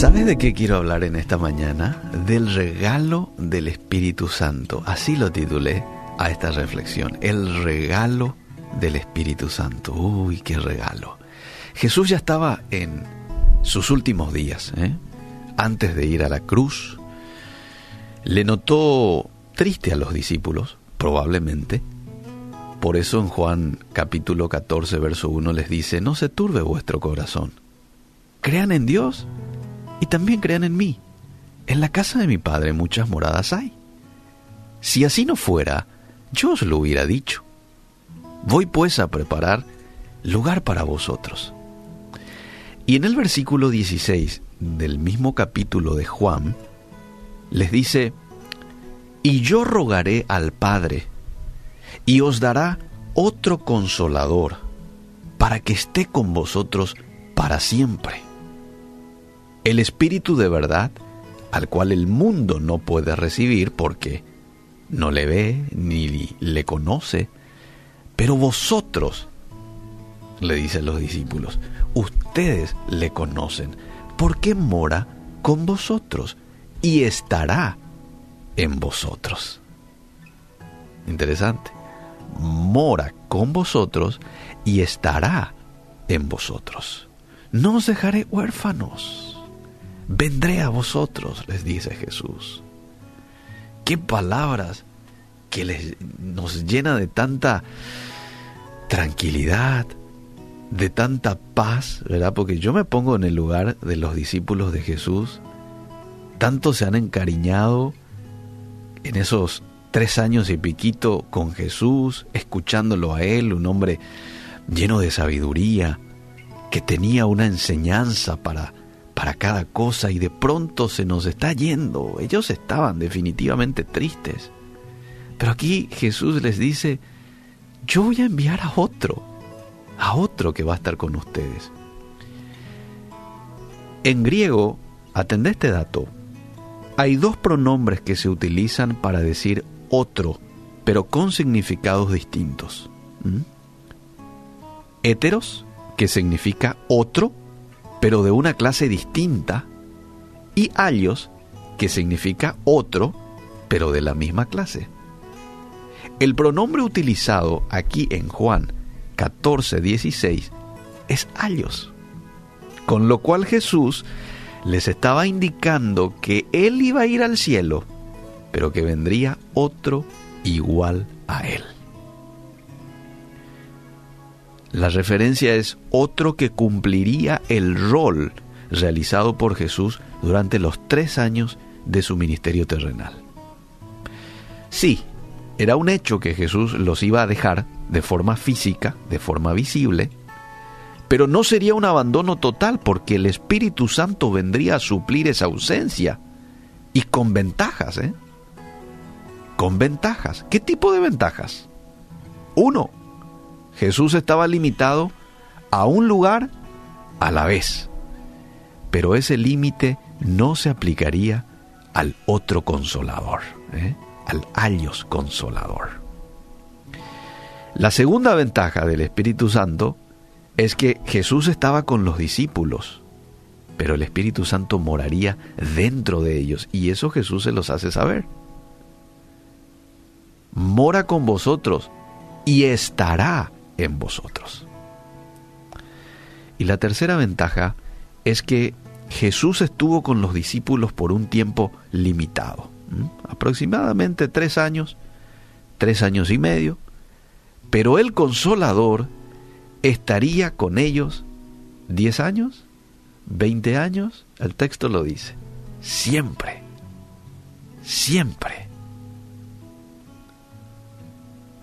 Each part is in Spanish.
¿Sabes de qué quiero hablar en esta mañana? Del regalo del Espíritu Santo. Así lo titulé a esta reflexión. El regalo del Espíritu Santo. Uy, qué regalo. Jesús ya estaba en sus últimos días, ¿eh? antes de ir a la cruz. Le notó triste a los discípulos, probablemente. Por eso en Juan capítulo 14, verso 1 les dice, no se turbe vuestro corazón. Crean en Dios y también crean en mí. En la casa de mi Padre muchas moradas hay. Si así no fuera, yo os lo hubiera dicho. Voy pues a preparar lugar para vosotros. Y en el versículo 16 del mismo capítulo de Juan, les dice, y yo rogaré al Padre, y os dará otro consolador, para que esté con vosotros para siempre el Espíritu de verdad, al cual el mundo no puede recibir porque no le ve ni le conoce, pero vosotros, le dicen los discípulos, ustedes le conocen, porque mora con vosotros y estará en vosotros. Interesante. Mora con vosotros y estará en vosotros. No os dejaré huérfanos vendré a vosotros, les dice Jesús. Qué palabras que les, nos llena de tanta tranquilidad, de tanta paz, ¿verdad? Porque yo me pongo en el lugar de los discípulos de Jesús. Tanto se han encariñado en esos tres años y piquito con Jesús, escuchándolo a Él, un hombre lleno de sabiduría, que tenía una enseñanza para para cada cosa y de pronto se nos está yendo. Ellos estaban definitivamente tristes. Pero aquí Jesús les dice, yo voy a enviar a otro, a otro que va a estar con ustedes. En griego, atendé este dato, hay dos pronombres que se utilizan para decir otro, pero con significados distintos. ¿Mm? Que significa otro, pero de una clase distinta, y alios, que significa otro, pero de la misma clase. El pronombre utilizado aquí en Juan 14, 16 es alios, con lo cual Jesús les estaba indicando que Él iba a ir al cielo, pero que vendría otro igual a Él. La referencia es otro que cumpliría el rol realizado por Jesús durante los tres años de su ministerio terrenal. Sí, era un hecho que Jesús los iba a dejar de forma física, de forma visible, pero no sería un abandono total porque el Espíritu Santo vendría a suplir esa ausencia y con ventajas, ¿eh? Con ventajas. ¿Qué tipo de ventajas? Uno, Jesús estaba limitado a un lugar a la vez, pero ese límite no se aplicaría al otro consolador, ¿eh? al ayos consolador. La segunda ventaja del Espíritu Santo es que Jesús estaba con los discípulos, pero el Espíritu Santo moraría dentro de ellos y eso Jesús se los hace saber. Mora con vosotros y estará en vosotros. Y la tercera ventaja es que Jesús estuvo con los discípulos por un tiempo limitado, aproximadamente tres años, tres años y medio, pero el consolador estaría con ellos diez años, veinte años, el texto lo dice, siempre, siempre.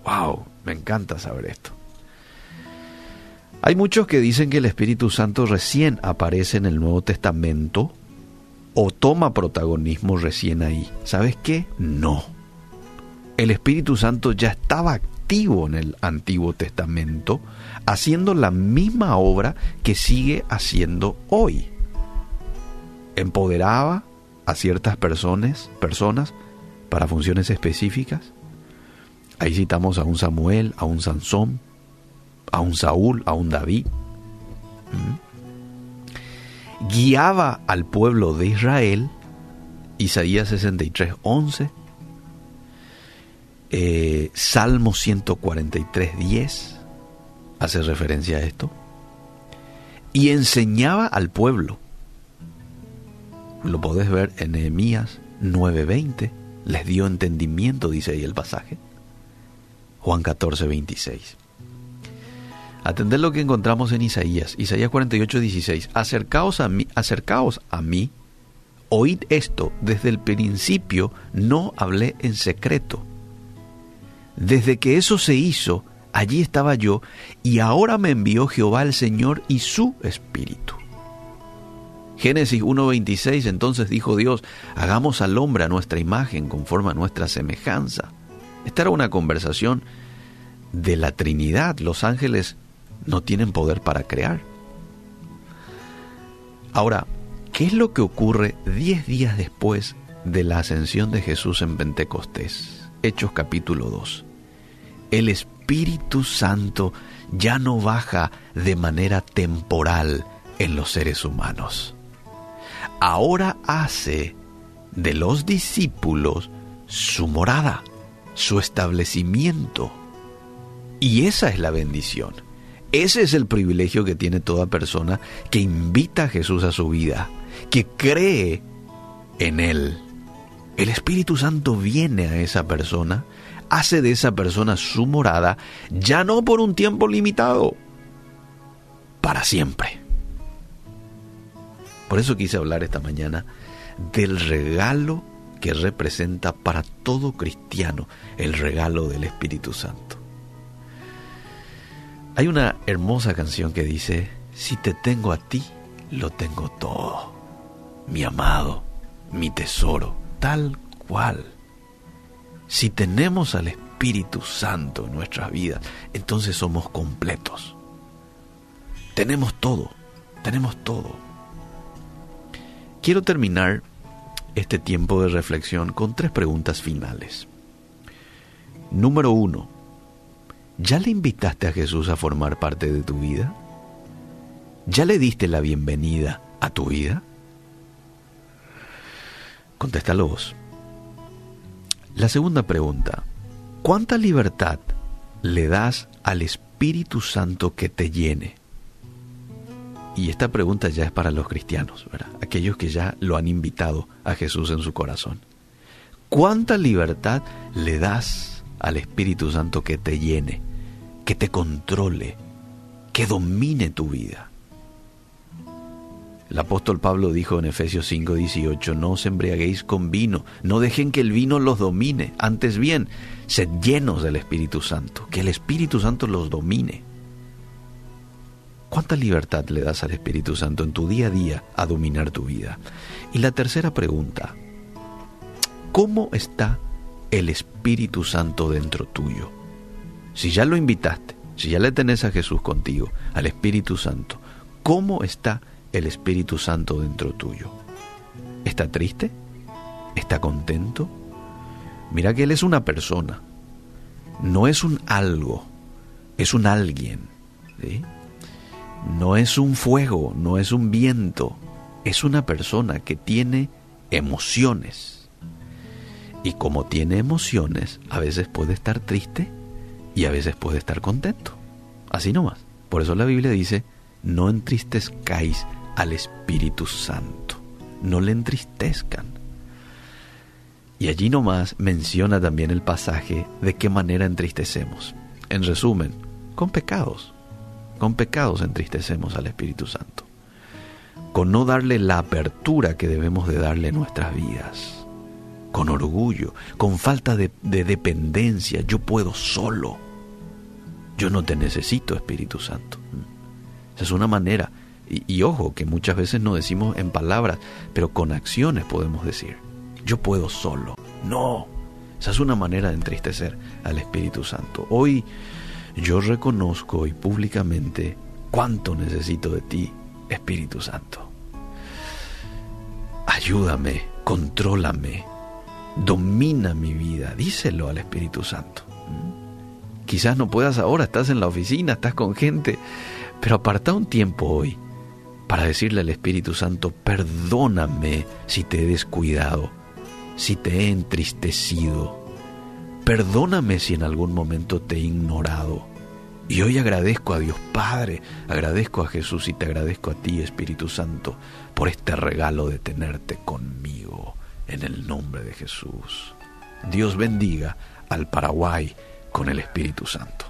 Wow, me encanta saber esto. Hay muchos que dicen que el Espíritu Santo recién aparece en el Nuevo Testamento o toma protagonismo recién ahí. ¿Sabes qué? No. El Espíritu Santo ya estaba activo en el Antiguo Testamento, haciendo la misma obra que sigue haciendo hoy. Empoderaba a ciertas personas, personas para funciones específicas. Ahí citamos a un Samuel, a un Sansón, a un Saúl, a un David. guiaba al pueblo de Israel, Isaías 63, 11, eh, Salmo 143, 10, hace referencia a esto, y enseñaba al pueblo. Lo podés ver en Nehemías 9:20, les dio entendimiento, dice ahí el pasaje. Juan 14, 26. Atended lo que encontramos en Isaías, Isaías 48, 16. Acercaos a mí, acercaos mí, oíd esto, desde el principio no hablé en secreto. Desde que eso se hizo, allí estaba yo, y ahora me envió Jehová el Señor y su Espíritu. Génesis 1.26, entonces dijo Dios, hagamos al hombre a nuestra imagen, conforme a nuestra semejanza. Esta era una conversación de la Trinidad. Los ángeles no tienen poder para crear. Ahora, ¿qué es lo que ocurre diez días después de la ascensión de Jesús en Pentecostés? Hechos capítulo 2. El Espíritu Santo ya no baja de manera temporal en los seres humanos. Ahora hace de los discípulos su morada, su establecimiento. Y esa es la bendición. Ese es el privilegio que tiene toda persona que invita a Jesús a su vida, que cree en Él. El Espíritu Santo viene a esa persona, hace de esa persona su morada, ya no por un tiempo limitado, para siempre. Por eso quise hablar esta mañana del regalo que representa para todo cristiano el regalo del Espíritu Santo. Hay una hermosa canción que dice, si te tengo a ti, lo tengo todo. Mi amado, mi tesoro, tal cual. Si tenemos al Espíritu Santo en nuestras vidas, entonces somos completos. Tenemos todo, tenemos todo. Quiero terminar este tiempo de reflexión con tres preguntas finales. Número uno, ¿Ya le invitaste a Jesús a formar parte de tu vida? ¿Ya le diste la bienvenida a tu vida? Contéstalo vos. La segunda pregunta, ¿cuánta libertad le das al Espíritu Santo que te llene? Y esta pregunta ya es para los cristianos, ¿verdad? aquellos que ya lo han invitado a Jesús en su corazón. ¿Cuánta libertad le das al Espíritu Santo que te llene? que te controle, que domine tu vida. El apóstol Pablo dijo en Efesios 5:18, no os embriaguéis con vino, no dejen que el vino los domine, antes bien, sed llenos del Espíritu Santo, que el Espíritu Santo los domine. ¿Cuánta libertad le das al Espíritu Santo en tu día a día a dominar tu vida? Y la tercera pregunta, ¿cómo está el Espíritu Santo dentro tuyo? Si ya lo invitaste, si ya le tenés a Jesús contigo, al Espíritu Santo, ¿cómo está el Espíritu Santo dentro tuyo? ¿Está triste? ¿Está contento? Mira que Él es una persona, no es un algo, es un alguien. No es un fuego, no es un viento, es una persona que tiene emociones. Y como tiene emociones, a veces puede estar triste y a veces puede estar contento. Así nomás. Por eso la Biblia dice, no entristezcáis al Espíritu Santo. No le entristezcan. Y allí nomás menciona también el pasaje de qué manera entristecemos. En resumen, con pecados. Con pecados entristecemos al Espíritu Santo. Con no darle la apertura que debemos de darle en nuestras vidas. Con orgullo, con falta de, de dependencia. Yo puedo solo yo no te necesito, Espíritu Santo. Esa es una manera. Y, ojo, que muchas veces no decimos en palabras, pero con acciones podemos decir, yo puedo solo. No, esa es una manera de entristecer al Espíritu Santo. Hoy yo reconozco y públicamente cuánto necesito de ti, Espíritu Santo. Ayúdame, contrólame, domina mi vida, díselo al Espíritu Santo. Quizás no puedas ahora, estás en la oficina, estás con gente, pero aparta un tiempo hoy para decirle al Espíritu Santo, perdóname si te he descuidado, si te he entristecido, perdóname si en algún momento te he ignorado. Y hoy agradezco a Dios Padre, agradezco a Jesús y te agradezco a ti, Espíritu Santo, por este regalo de tenerte conmigo, en el nombre de Jesús. Dios bendiga al Paraguay con el Espíritu Santo.